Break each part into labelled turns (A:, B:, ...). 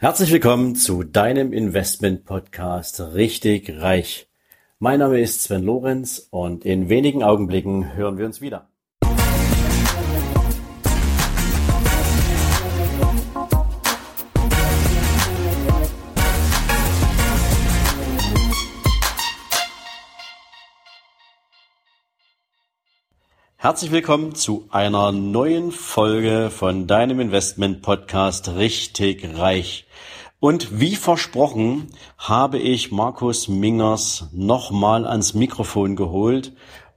A: Herzlich willkommen zu deinem Investment Podcast Richtig Reich. Mein Name ist Sven Lorenz und in wenigen Augenblicken hören wir uns wieder. Herzlich willkommen zu einer neuen Folge von deinem Investment Podcast Richtig Reich. Und wie versprochen habe ich Markus Mingers nochmal ans Mikrofon geholt,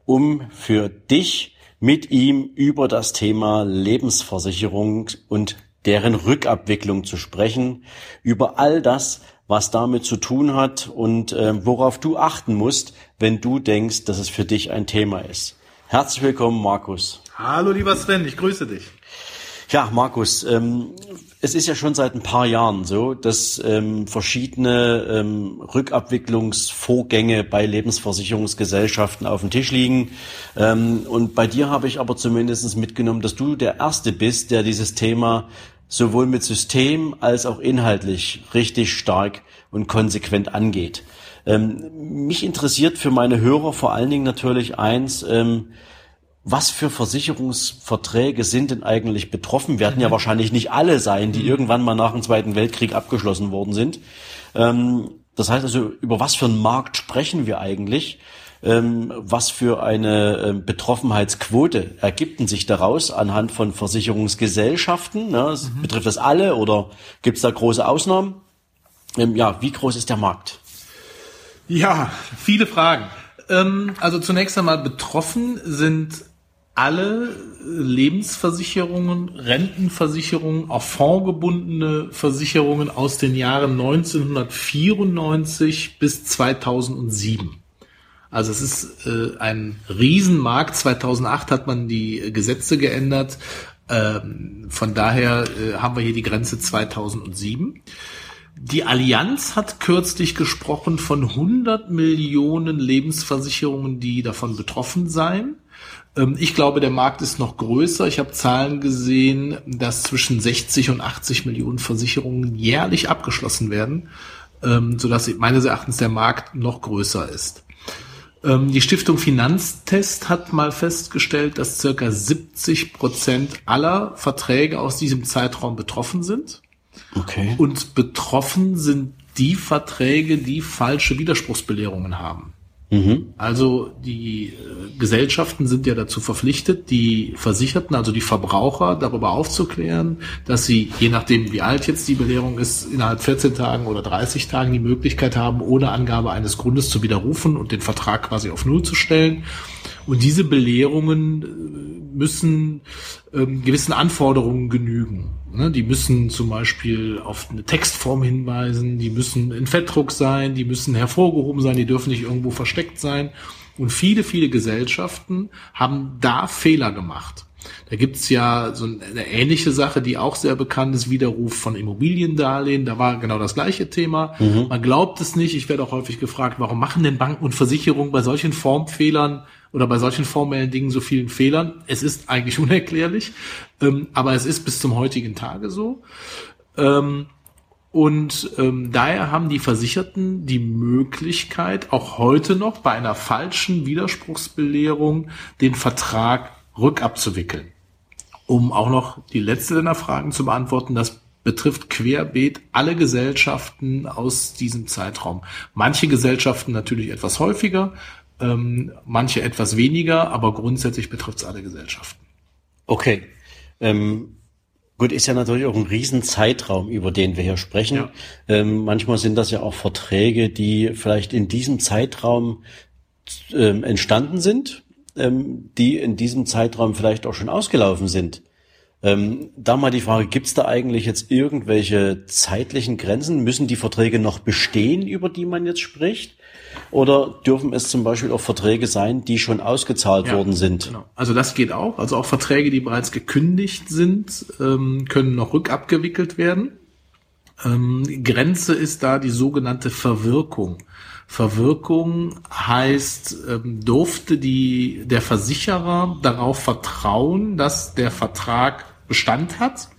A: um für dich mit ihm über das Thema Lebensversicherung und deren Rückabwicklung zu sprechen, über all das, was damit zu tun hat und äh, worauf du achten musst, wenn du denkst, dass es für dich ein Thema ist. Herzlich willkommen, Markus.
B: Hallo, lieber Sven, ich grüße dich.
A: Ja, Markus, ähm, es ist ja schon seit ein paar Jahren so, dass ähm, verschiedene ähm, Rückabwicklungsvorgänge bei Lebensversicherungsgesellschaften auf dem Tisch liegen. Ähm, und bei dir habe ich aber zumindest mitgenommen, dass du der Erste bist, der dieses Thema sowohl mit System als auch inhaltlich richtig stark und konsequent angeht. Ähm, mich interessiert für meine Hörer vor allen Dingen natürlich eins, ähm, was für Versicherungsverträge sind denn eigentlich betroffen? Werden mhm. ja wahrscheinlich nicht alle sein, die mhm. irgendwann mal nach dem Zweiten Weltkrieg abgeschlossen worden sind. Ähm, das heißt also, über was für einen Markt sprechen wir eigentlich? Ähm, was für eine äh, Betroffenheitsquote ergibt sich daraus anhand von Versicherungsgesellschaften? Ne? Mhm. Betrifft das alle oder gibt es da große Ausnahmen? Ähm, ja, wie groß ist der Markt?
B: Ja, viele Fragen. Ähm, also zunächst einmal betroffen sind alle Lebensversicherungen, Rentenversicherungen, auch fondgebundene Versicherungen aus den Jahren 1994 bis 2007. Also es ist äh, ein Riesenmarkt. 2008 hat man die Gesetze geändert. Ähm, von daher äh, haben wir hier die Grenze 2007. Die Allianz hat kürzlich gesprochen von 100 Millionen Lebensversicherungen, die davon betroffen seien. Ähm, ich glaube, der Markt ist noch größer. Ich habe Zahlen gesehen, dass zwischen 60 und 80 Millionen Versicherungen jährlich abgeschlossen werden, ähm, sodass meines Erachtens der Markt noch größer ist. Ähm, die Stiftung Finanztest hat mal festgestellt, dass circa 70 Prozent aller Verträge aus diesem Zeitraum betroffen sind. Okay. Und betroffen sind die Verträge, die falsche Widerspruchsbelehrungen haben. Mhm. Also die äh, Gesellschaften sind ja dazu verpflichtet, die Versicherten, also die Verbraucher, darüber aufzuklären, dass sie, je nachdem wie alt jetzt die Belehrung ist, innerhalb 14 Tagen oder 30 Tagen die Möglichkeit haben, ohne Angabe eines Grundes zu widerrufen und den Vertrag quasi auf Null zu stellen. Und diese Belehrungen äh, müssen ähm, gewissen Anforderungen genügen. Ne? Die müssen zum Beispiel auf eine Textform hinweisen, die müssen in Fettdruck sein, die müssen hervorgehoben sein, die dürfen nicht irgendwo versteckt sein. Und viele, viele Gesellschaften haben da Fehler gemacht. Da gibt's ja so eine ähnliche Sache, die auch sehr bekannt ist, Widerruf von Immobiliendarlehen. Da war genau das gleiche Thema. Mhm. Man glaubt es nicht. Ich werde auch häufig gefragt, warum machen denn Banken und Versicherungen bei solchen Formfehlern oder bei solchen formellen Dingen so vielen Fehlern. Es ist eigentlich unerklärlich, ähm, aber es ist bis zum heutigen Tage so. Ähm, und ähm, daher haben die Versicherten die Möglichkeit, auch heute noch bei einer falschen Widerspruchsbelehrung den Vertrag rückabzuwickeln. Um auch noch die letzte deiner Fragen zu beantworten, das betrifft querbeet alle Gesellschaften aus diesem Zeitraum. Manche Gesellschaften natürlich etwas häufiger, ähm, manche etwas weniger, aber grundsätzlich betrifft es alle Gesellschaften.
A: Okay. Ähm, gut, ist ja natürlich auch ein Riesenzeitraum, über den wir hier sprechen. Ja. Ähm, manchmal sind das ja auch Verträge, die vielleicht in diesem Zeitraum ähm, entstanden sind, ähm, die in diesem Zeitraum vielleicht auch schon ausgelaufen sind. Ähm, da mal die Frage, gibt es da eigentlich jetzt irgendwelche zeitlichen Grenzen? Müssen die Verträge noch bestehen, über die man jetzt spricht? Oder dürfen es zum Beispiel auch Verträge sein, die schon ausgezahlt ja, worden sind? Genau.
B: Also das geht auch. Also auch Verträge, die bereits gekündigt sind, ähm, können noch rückabgewickelt werden. Ähm, Grenze ist da die sogenannte Verwirkung. Verwirkung heißt, ähm, durfte die, der Versicherer darauf vertrauen, dass der Vertrag Bestand hat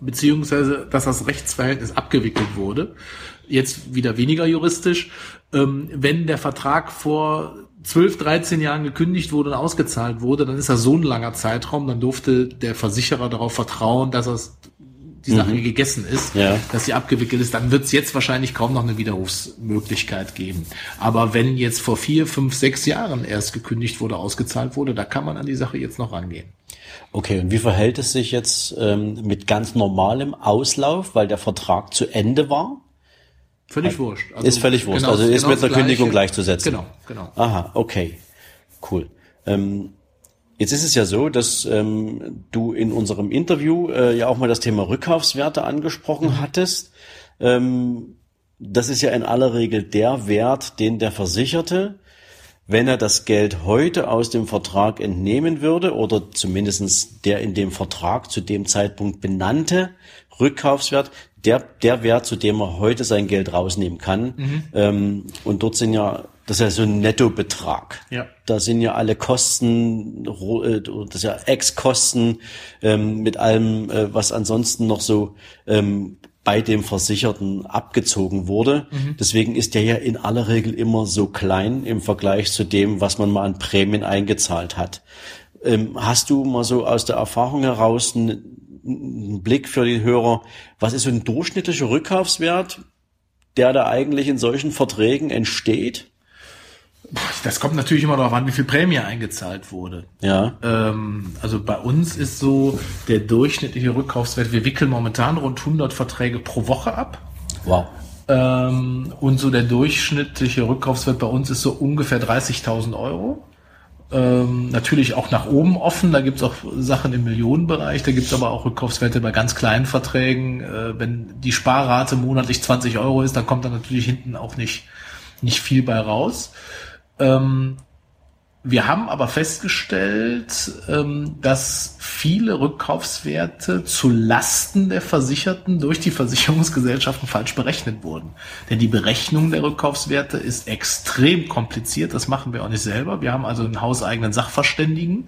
B: beziehungsweise dass das Rechtsverhältnis abgewickelt wurde. Jetzt wieder weniger juristisch. Ähm, wenn der Vertrag vor 12, 13 Jahren gekündigt wurde und ausgezahlt wurde, dann ist das so ein langer Zeitraum, dann durfte der Versicherer darauf vertrauen, dass es die Sache mhm. gegessen ist, ja. dass sie abgewickelt ist, dann wird es jetzt wahrscheinlich kaum noch eine Widerrufsmöglichkeit geben. Aber wenn jetzt vor vier, fünf, sechs Jahren erst gekündigt wurde, ausgezahlt wurde, da kann man an die Sache jetzt noch rangehen.
A: Okay, und wie verhält es sich jetzt ähm, mit ganz normalem Auslauf, weil der Vertrag zu Ende war?
B: Völlig wurscht.
A: Also ist völlig wurscht. Genau, also ist genau mit einer Kündigung gleichzusetzen.
B: Genau, genau.
A: Aha, okay. Cool. Ähm, jetzt ist es ja so, dass ähm, du in unserem Interview äh, ja auch mal das Thema Rückkaufswerte angesprochen mhm. hattest. Ähm, das ist ja in aller Regel der Wert, den der Versicherte wenn er das Geld heute aus dem Vertrag entnehmen würde oder zumindestens der in dem Vertrag zu dem Zeitpunkt benannte Rückkaufswert, der, der Wert, zu dem er heute sein Geld rausnehmen kann. Mhm. Ähm, und dort sind ja, das ist ja so ein Nettobetrag.
B: Ja.
A: Da sind ja alle Kosten, äh, das ist ja Ex-Kosten ähm, mit allem, äh, was ansonsten noch so ähm, bei dem Versicherten abgezogen wurde. Mhm. Deswegen ist der ja in aller Regel immer so klein im Vergleich zu dem, was man mal an Prämien eingezahlt hat. Ähm, hast du mal so aus der Erfahrung heraus einen, einen Blick für die Hörer, was ist so ein durchschnittlicher Rückkaufswert, der da eigentlich in solchen Verträgen entsteht?
B: Das kommt natürlich immer darauf an, wie viel Prämie eingezahlt wurde.
A: Ja.
B: Ähm, also bei uns ist so der durchschnittliche Rückkaufswert, wir wickeln momentan rund 100 Verträge pro Woche ab.
A: Wow.
B: Ähm, und so der durchschnittliche Rückkaufswert bei uns ist so ungefähr 30.000 Euro. Ähm, natürlich auch nach oben offen, da gibt's auch Sachen im Millionenbereich, da gibt's aber auch Rückkaufswerte bei ganz kleinen Verträgen. Äh, wenn die Sparrate monatlich 20 Euro ist, dann kommt da natürlich hinten auch nicht, nicht viel bei raus. Ähm, wir haben aber festgestellt, ähm, dass viele Rückkaufswerte zu Lasten der Versicherten durch die Versicherungsgesellschaften falsch berechnet wurden. Denn die Berechnung der Rückkaufswerte ist extrem kompliziert. Das machen wir auch nicht selber. Wir haben also einen hauseigenen Sachverständigen.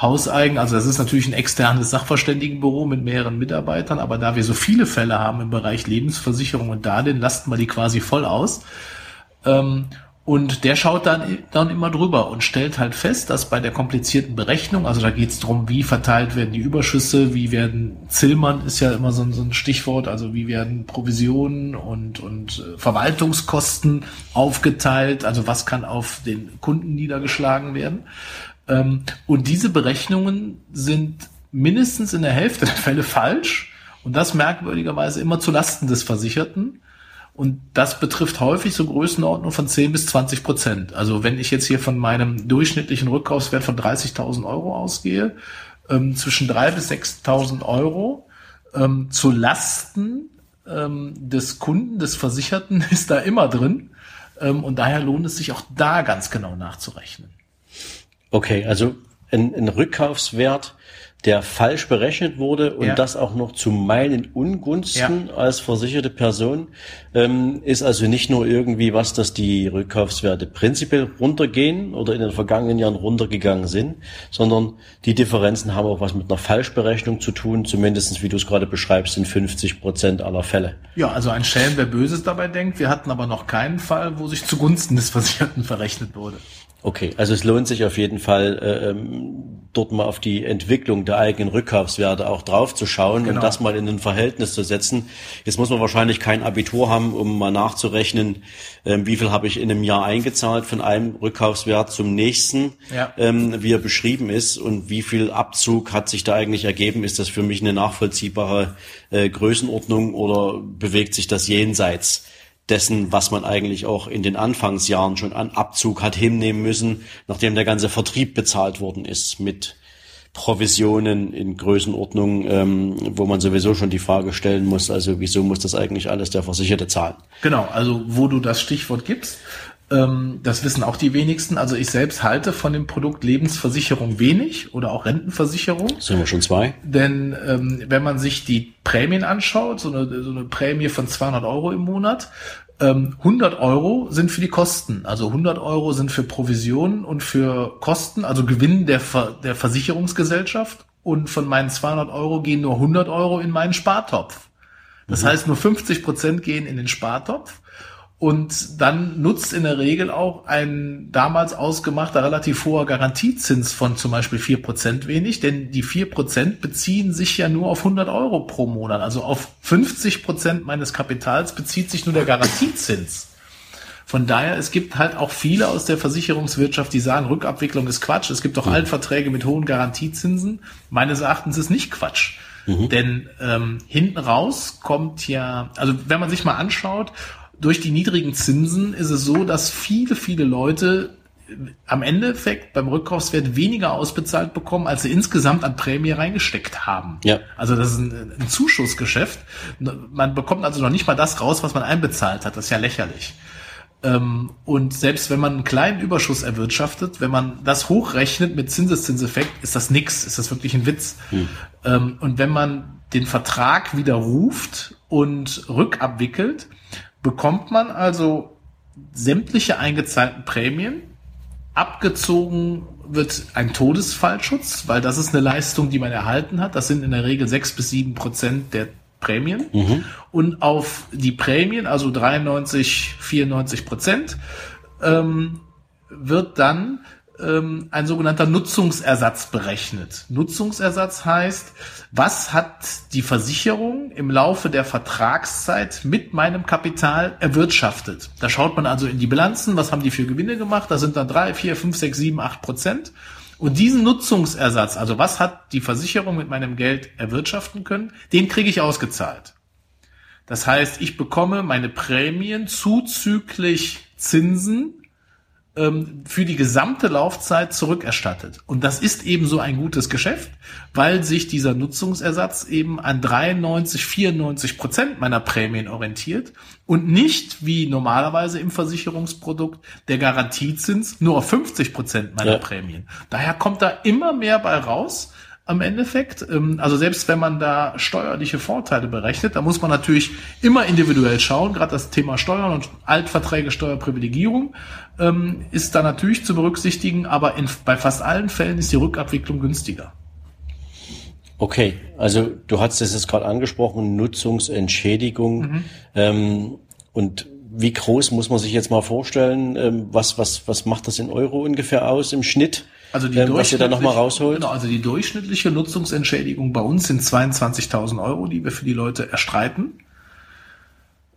B: Hauseigen, also das ist natürlich ein externes Sachverständigenbüro mit mehreren Mitarbeitern, aber da wir so viele Fälle haben im Bereich Lebensversicherung und Darlehen, lasten wir die quasi voll aus. Ähm, und der schaut dann, dann immer drüber und stellt halt fest, dass bei der komplizierten Berechnung, also da geht es darum, wie verteilt werden die Überschüsse, wie werden, Zillmann ist ja immer so ein, so ein Stichwort, also wie werden Provisionen und, und äh, Verwaltungskosten aufgeteilt, also was kann auf den Kunden niedergeschlagen werden. Ähm, und diese Berechnungen sind mindestens in der Hälfte der Fälle falsch und das merkwürdigerweise immer zu Lasten des Versicherten. Und das betrifft häufig so Größenordnung von 10 bis 20 Prozent. Also wenn ich jetzt hier von meinem durchschnittlichen Rückkaufswert von 30.000 Euro ausgehe, ähm, zwischen 3.000 bis 6.000 Euro ähm, zu Lasten ähm, des Kunden, des Versicherten ist da immer drin. Ähm, und daher lohnt es sich auch da ganz genau nachzurechnen.
A: Okay, also ein, ein Rückkaufswert der falsch berechnet wurde und ja. das auch noch zu meinen Ungunsten ja. als versicherte Person, ähm, ist also nicht nur irgendwie was, dass die Rückkaufswerte prinzipiell runtergehen oder in den vergangenen Jahren runtergegangen sind, sondern die Differenzen haben auch was mit einer Falschberechnung zu tun, zumindestens wie du es gerade beschreibst, in 50 Prozent aller Fälle.
B: Ja, also ein Schelm, wer Böses dabei denkt. Wir hatten aber noch keinen Fall, wo sich zugunsten des Versicherten verrechnet wurde.
A: Okay, also es lohnt sich auf jeden Fall, äh, ähm, dort mal auf die Entwicklung der eigenen Rückkaufswerte auch drauf zu schauen genau. und das mal in ein Verhältnis zu setzen. Jetzt muss man wahrscheinlich kein Abitur haben, um mal nachzurechnen, ähm, wie viel habe ich in einem Jahr eingezahlt von einem Rückkaufswert zum nächsten,
B: ja.
A: ähm, wie er beschrieben ist und wie viel Abzug hat sich da eigentlich ergeben. Ist das für mich eine nachvollziehbare äh, Größenordnung oder bewegt sich das jenseits? Dessen, was man eigentlich auch in den Anfangsjahren schon an Abzug hat hinnehmen müssen, nachdem der ganze Vertrieb bezahlt worden ist mit Provisionen in Größenordnung, ähm, wo man sowieso schon die Frage stellen muss, also wieso muss das eigentlich alles der Versicherte zahlen?
B: Genau, also wo du das Stichwort gibst, das wissen auch die wenigsten. Also ich selbst halte von dem Produkt Lebensversicherung wenig oder auch Rentenversicherung.
A: Sind wir schon zwei?
B: Denn ähm, wenn man sich die Prämien anschaut, so eine, so eine Prämie von 200 Euro im Monat, 100 ähm, Euro sind für die Kosten. Also 100 Euro sind für Provisionen und für Kosten, also Gewinn der, Ver der Versicherungsgesellschaft. und von meinen 200 Euro gehen nur 100 Euro in meinen Spartopf. Das mhm. heißt, nur 50 Prozent gehen in den Spartopf. Und dann nutzt in der Regel auch ein damals ausgemachter relativ hoher Garantiezins von zum Beispiel vier Prozent wenig, denn die vier Prozent beziehen sich ja nur auf 100 Euro pro Monat. Also auf 50 Prozent meines Kapitals bezieht sich nur der Garantiezins. Von daher, es gibt halt auch viele aus der Versicherungswirtschaft, die sagen, Rückabwicklung ist Quatsch. Es gibt auch mhm. Altverträge mit hohen Garantiezinsen. Meines Erachtens ist nicht Quatsch. Mhm. Denn ähm, hinten raus kommt ja, also wenn man sich mal anschaut, durch die niedrigen Zinsen ist es so, dass viele, viele Leute am Endeffekt beim Rückkaufswert weniger ausbezahlt bekommen, als sie insgesamt an Prämie reingesteckt haben. Ja. Also das ist ein, ein Zuschussgeschäft. Man bekommt also noch nicht mal das raus, was man einbezahlt hat. Das ist ja lächerlich. Ähm, und selbst wenn man einen kleinen Überschuss erwirtschaftet, wenn man das hochrechnet mit Zinseszinseffekt, ist das nix, ist das wirklich ein Witz. Hm. Und wenn man den Vertrag widerruft und rückabwickelt, bekommt man also sämtliche eingezahlten Prämien. Abgezogen wird ein Todesfallschutz, weil das ist eine Leistung, die man erhalten hat. Das sind in der Regel sechs bis sieben Prozent der Prämien. Mhm. Und auf die Prämien, also 93, 94 Prozent, ähm, wird dann ähm, ein sogenannter Nutzungsersatz berechnet. Nutzungsersatz heißt, was hat die Versicherung im Laufe der Vertragszeit mit meinem Kapital erwirtschaftet? Da schaut man also in die Bilanzen, was haben die für Gewinne gemacht? Da sind dann drei, vier, fünf, sechs, sieben, acht Prozent. Und diesen Nutzungsersatz, also was hat die Versicherung mit meinem Geld erwirtschaften können, den kriege ich ausgezahlt. Das heißt, ich bekomme meine Prämien zuzüglich Zinsen ähm, für die gesamte Laufzeit zurückerstattet. Und das ist eben so ein gutes Geschäft, weil sich dieser Nutzungsersatz eben an 93, 94 Prozent meiner Prämien orientiert und nicht wie normalerweise im Versicherungsprodukt der Garantiezins nur auf 50 Prozent meiner ja. Prämien. Daher kommt da immer mehr bei raus am Endeffekt. Ähm, also selbst wenn man da steuerliche Vorteile berechnet, da muss man natürlich immer individuell schauen. Gerade das Thema Steuern und Altverträge, Steuerprivilegierung ähm, ist da natürlich zu berücksichtigen, aber in, bei fast allen Fällen ist die Rückabwicklung günstiger.
A: Okay, also du hast es jetzt gerade angesprochen, Nutzungsentschädigung. Mhm. Ähm, und wie groß muss man sich jetzt mal vorstellen? Ähm, was, was, was macht das in Euro ungefähr aus im Schnitt?
B: Also die ähm, was ihr da nochmal rausholt? Genau, also die durchschnittliche Nutzungsentschädigung bei uns sind 22.000 Euro, die wir für die Leute erstreiten.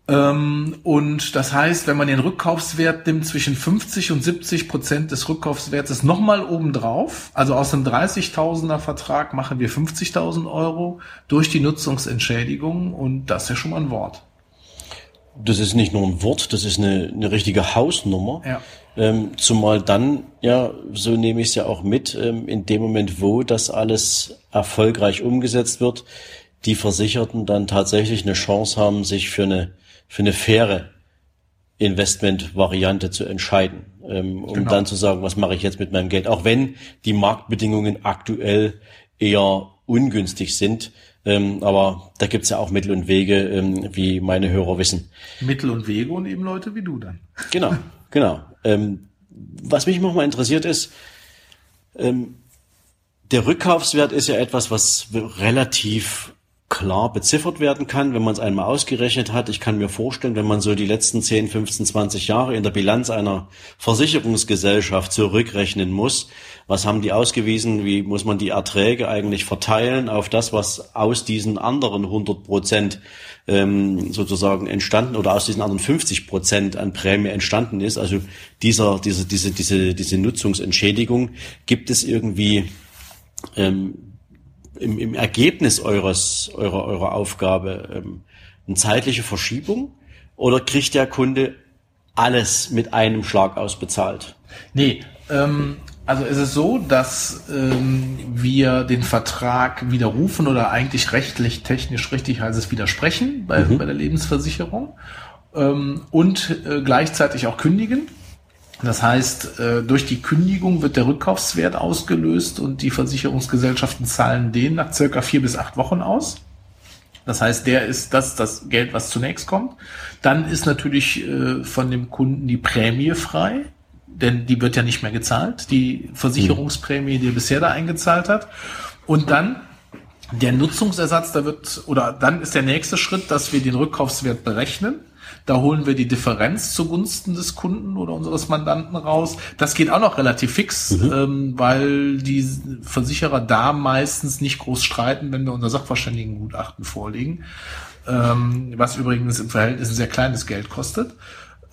B: Ähm, und das heißt, wenn man den Rückkaufswert nimmt zwischen 50 und 70 Prozent des Rückkaufswertes nochmal obendrauf, also aus einem 30.000er Vertrag machen wir 50.000 Euro durch die Nutzungsentschädigung und das ist ja schon mal ein Wort.
A: Das ist nicht nur ein Wort, das ist eine, eine richtige Hausnummer. Ja. Ähm, zumal dann, ja, so nehme ich es ja auch mit, ähm, in dem Moment, wo das alles erfolgreich umgesetzt wird, die Versicherten dann tatsächlich eine Chance haben, sich für eine für eine faire Investmentvariante zu entscheiden, ähm, um genau. dann zu sagen, was mache ich jetzt mit meinem Geld, auch wenn die Marktbedingungen aktuell eher ungünstig sind. Ähm, aber da gibt's ja auch Mittel und Wege, ähm, wie meine Hörer wissen.
B: Mittel und Wege und eben Leute wie du dann.
A: Genau, genau. Ähm, was mich noch mal interessiert ist, ähm, der Rückkaufswert ist ja etwas, was relativ klar beziffert werden kann, wenn man es einmal ausgerechnet hat. Ich kann mir vorstellen, wenn man so die letzten 10, 15, 20 Jahre in der Bilanz einer Versicherungsgesellschaft zurückrechnen muss, was haben die ausgewiesen, wie muss man die Erträge eigentlich verteilen auf das, was aus diesen anderen 100 Prozent ähm, sozusagen entstanden oder aus diesen anderen 50 Prozent an Prämie entstanden ist. Also dieser, diese, diese, diese, diese Nutzungsentschädigung gibt es irgendwie ähm, im, im Ergebnis eures, eurer, eurer Aufgabe ähm, eine zeitliche Verschiebung oder kriegt der Kunde alles mit einem Schlag ausbezahlt?
B: Nee, ähm, also es ist so, dass ähm, wir den Vertrag widerrufen oder eigentlich rechtlich, technisch richtig heißt es widersprechen bei, mhm. bei der Lebensversicherung ähm, und äh, gleichzeitig auch kündigen. Das heißt, äh, durch die Kündigung wird der Rückkaufswert ausgelöst und die Versicherungsgesellschaften zahlen den nach circa vier bis acht Wochen aus. Das heißt, der ist das, das Geld, was zunächst kommt. Dann ist natürlich äh, von dem Kunden die Prämie frei, denn die wird ja nicht mehr gezahlt, die Versicherungsprämie, die er bisher da eingezahlt hat. Und dann der Nutzungsersatz, da wird, oder dann ist der nächste Schritt, dass wir den Rückkaufswert berechnen. Da holen wir die Differenz zugunsten des Kunden oder unseres Mandanten raus. Das geht auch noch relativ fix, mhm. ähm, weil die Versicherer da meistens nicht groß streiten, wenn wir unser Sachverständigengutachten vorlegen, ähm, was übrigens im Verhältnis ein sehr kleines Geld kostet.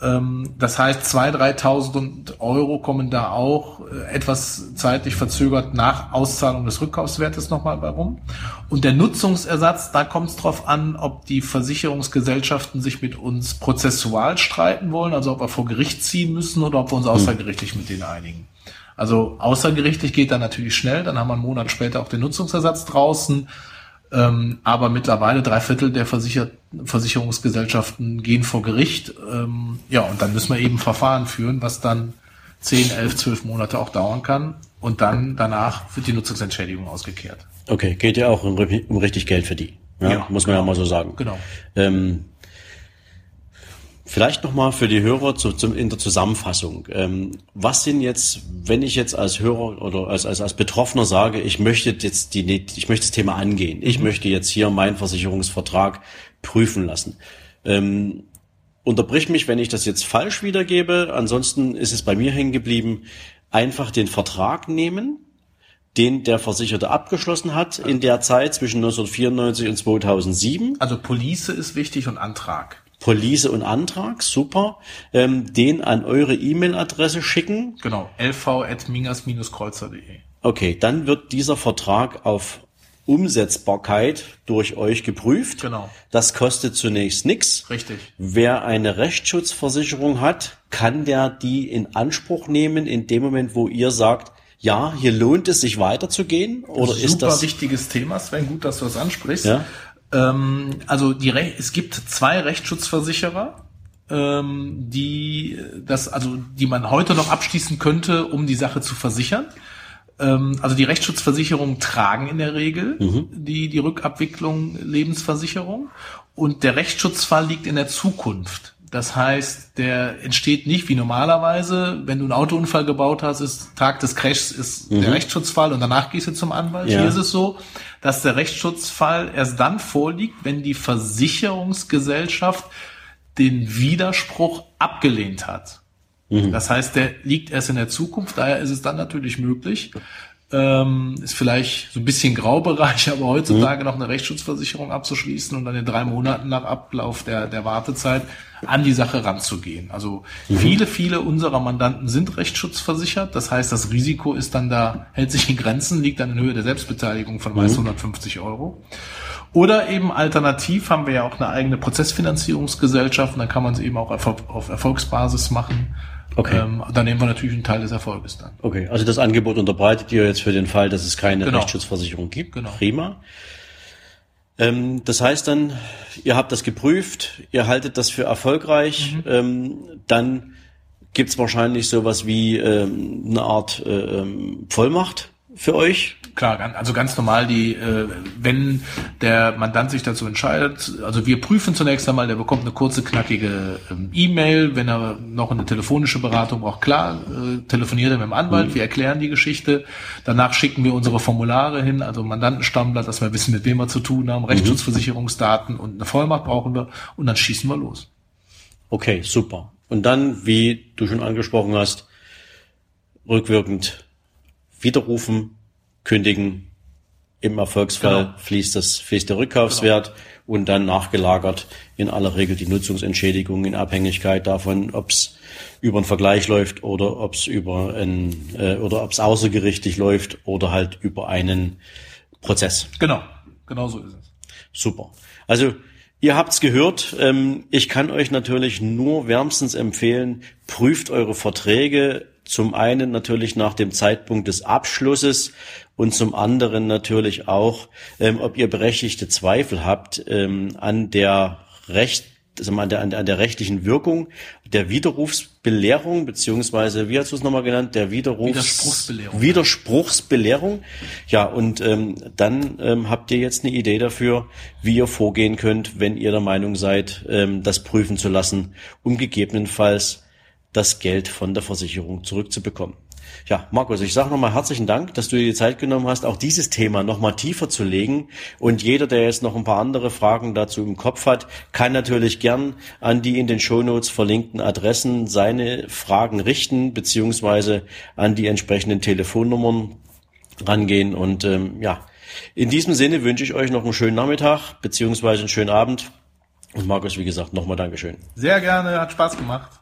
B: Ähm, das heißt, 2.000, 3.000 Euro kommen da auch äh, etwas zeitlich verzögert nach Auszahlung des Rückkaufswertes nochmal bei rum. Und der Nutzungsersatz, da kommt es drauf an, ob die Versicherungsgesellschaften sich mit uns prozessual streiten wollen, also ob wir vor Gericht ziehen müssen oder ob wir uns hm. außergerichtlich mit denen einigen. Also außergerichtlich geht dann natürlich schnell, dann haben wir einen Monat später auch den Nutzungsersatz draußen. Ähm, aber mittlerweile drei Viertel der Versicher Versicherungsgesellschaften gehen vor Gericht. Ähm, ja, und dann müssen wir eben Verfahren führen, was dann zehn, elf, zwölf Monate auch dauern kann. Und dann danach wird die Nutzungsentschädigung ausgekehrt.
A: Okay, geht ja auch um, um richtig Geld für die. Ja, ja muss man genau. ja mal so sagen.
B: Genau.
A: Ähm, Vielleicht nochmal für die Hörer zu, zum, in der Zusammenfassung. Ähm, was sind jetzt, wenn ich jetzt als Hörer oder als, als, als Betroffener sage, ich möchte jetzt die, ich möchte das Thema angehen. Ich mhm. möchte jetzt hier meinen Versicherungsvertrag prüfen lassen. Ähm, unterbrich mich, wenn ich das jetzt falsch wiedergebe. Ansonsten ist es bei mir hängen geblieben. Einfach den Vertrag nehmen, den der Versicherte abgeschlossen hat in der Zeit zwischen 1994 und 2007.
B: Also Police ist wichtig und Antrag.
A: Police und Antrag, super, ähm, den an eure E-Mail-Adresse schicken.
B: Genau, lv.mingas-kreuzer.de.
A: Okay, dann wird dieser Vertrag auf Umsetzbarkeit durch euch geprüft.
B: Genau.
A: Das kostet zunächst nichts.
B: Richtig.
A: Wer eine Rechtsschutzversicherung hat, kann der die in Anspruch nehmen in dem Moment, wo ihr sagt, ja, hier lohnt es sich weiterzugehen? Oder Super ist das?
B: Wichtiges Thema, Sven, gut, dass du das ansprichst. Ja. Ähm, also die Re es gibt zwei Rechtsschutzversicherer, ähm, die das, also die man heute noch abschließen könnte, um die Sache zu versichern. Ähm, also die Rechtsschutzversicherungen tragen in der Regel mhm. die die Rückabwicklung Lebensversicherung und der Rechtsschutzfall liegt in der Zukunft. Das heißt, der entsteht nicht wie normalerweise, wenn du einen Autounfall gebaut hast, ist Tag des Crashs ist mhm. der Rechtsschutzfall und danach gehst du zum Anwalt. Ja. Hier ist es so, dass der Rechtsschutzfall erst dann vorliegt, wenn die Versicherungsgesellschaft den Widerspruch abgelehnt hat. Mhm. Das heißt, der liegt erst in der Zukunft, daher ist es dann natürlich möglich, ähm, ist vielleicht so ein bisschen Graubereich, aber heutzutage mhm. noch eine Rechtsschutzversicherung abzuschließen und dann in drei Monaten nach Ablauf der, der Wartezeit an die Sache ranzugehen. Also mhm. viele, viele unserer Mandanten sind rechtsschutzversichert. Das heißt, das Risiko ist dann da, hält sich in Grenzen, liegt dann in Höhe der Selbstbeteiligung von meist mhm. 150 Euro. Oder eben alternativ haben wir ja auch eine eigene Prozessfinanzierungsgesellschaft und dann kann man es eben auch auf Erfolgsbasis machen. Okay. Ähm, dann nehmen wir natürlich einen Teil des Erfolges dann.
A: Okay, also das Angebot unterbreitet ihr jetzt für den Fall, dass es keine genau. Rechtsschutzversicherung gibt.
B: Genau.
A: Prima. Ähm, das heißt dann, ihr habt das geprüft, ihr haltet das für erfolgreich, mhm. ähm, dann gibt's wahrscheinlich sowas wie ähm, eine Art äh, ähm, Vollmacht für euch
B: klar, also ganz normal die, äh, wenn der Mandant sich dazu entscheidet, also wir prüfen zunächst einmal, der bekommt eine kurze, knackige ähm, E-Mail, wenn er noch eine telefonische Beratung braucht, klar, äh, telefoniert er mit dem Anwalt, mhm. wir erklären die Geschichte, danach schicken wir unsere Formulare hin, also Mandantenstammblatt, dass wir wissen, mit wem wir zu tun haben, mhm. Rechtsschutzversicherungsdaten und eine Vollmacht brauchen wir und dann schießen wir los.
A: Okay, super. Und dann, wie du schon angesprochen hast, rückwirkend widerrufen, kündigen. Im Erfolgsfall genau. fließt das, fließt der Rückkaufswert genau. und dann nachgelagert in aller Regel die Nutzungsentschädigung in Abhängigkeit davon, ob es über einen Vergleich läuft oder ob es über ein äh, oder ob es außergerichtlich läuft oder halt über einen Prozess.
B: Genau, genau so ist es.
A: Super. Also Ihr habt's gehört. Ähm, ich kann euch natürlich nur wärmstens empfehlen, prüft eure Verträge zum einen natürlich nach dem Zeitpunkt des Abschlusses und zum anderen natürlich auch, ähm, ob ihr berechtigte Zweifel habt ähm, an der Recht also an der, an der, rechtlichen Wirkung der Widerrufsbelehrung, beziehungsweise, wie hast du es nochmal genannt, der Widerrufs
B: Widerspruchsbelehrung.
A: Widerspruchsbelehrung. Ja, und ähm, dann ähm, habt ihr jetzt eine Idee dafür, wie ihr vorgehen könnt, wenn ihr der Meinung seid, ähm, das prüfen zu lassen, um gegebenenfalls das Geld von der Versicherung zurückzubekommen. Ja, Markus, ich sage nochmal herzlichen Dank, dass du dir die Zeit genommen hast, auch dieses Thema nochmal tiefer zu legen. Und jeder, der jetzt noch ein paar andere Fragen dazu im Kopf hat, kann natürlich gern an die in den Shownotes verlinkten Adressen seine Fragen richten, beziehungsweise an die entsprechenden Telefonnummern rangehen. Und ähm, ja, in diesem Sinne wünsche ich euch noch einen schönen Nachmittag, beziehungsweise einen schönen Abend. Und Markus, wie gesagt, nochmal Dankeschön.
B: Sehr gerne, hat Spaß gemacht.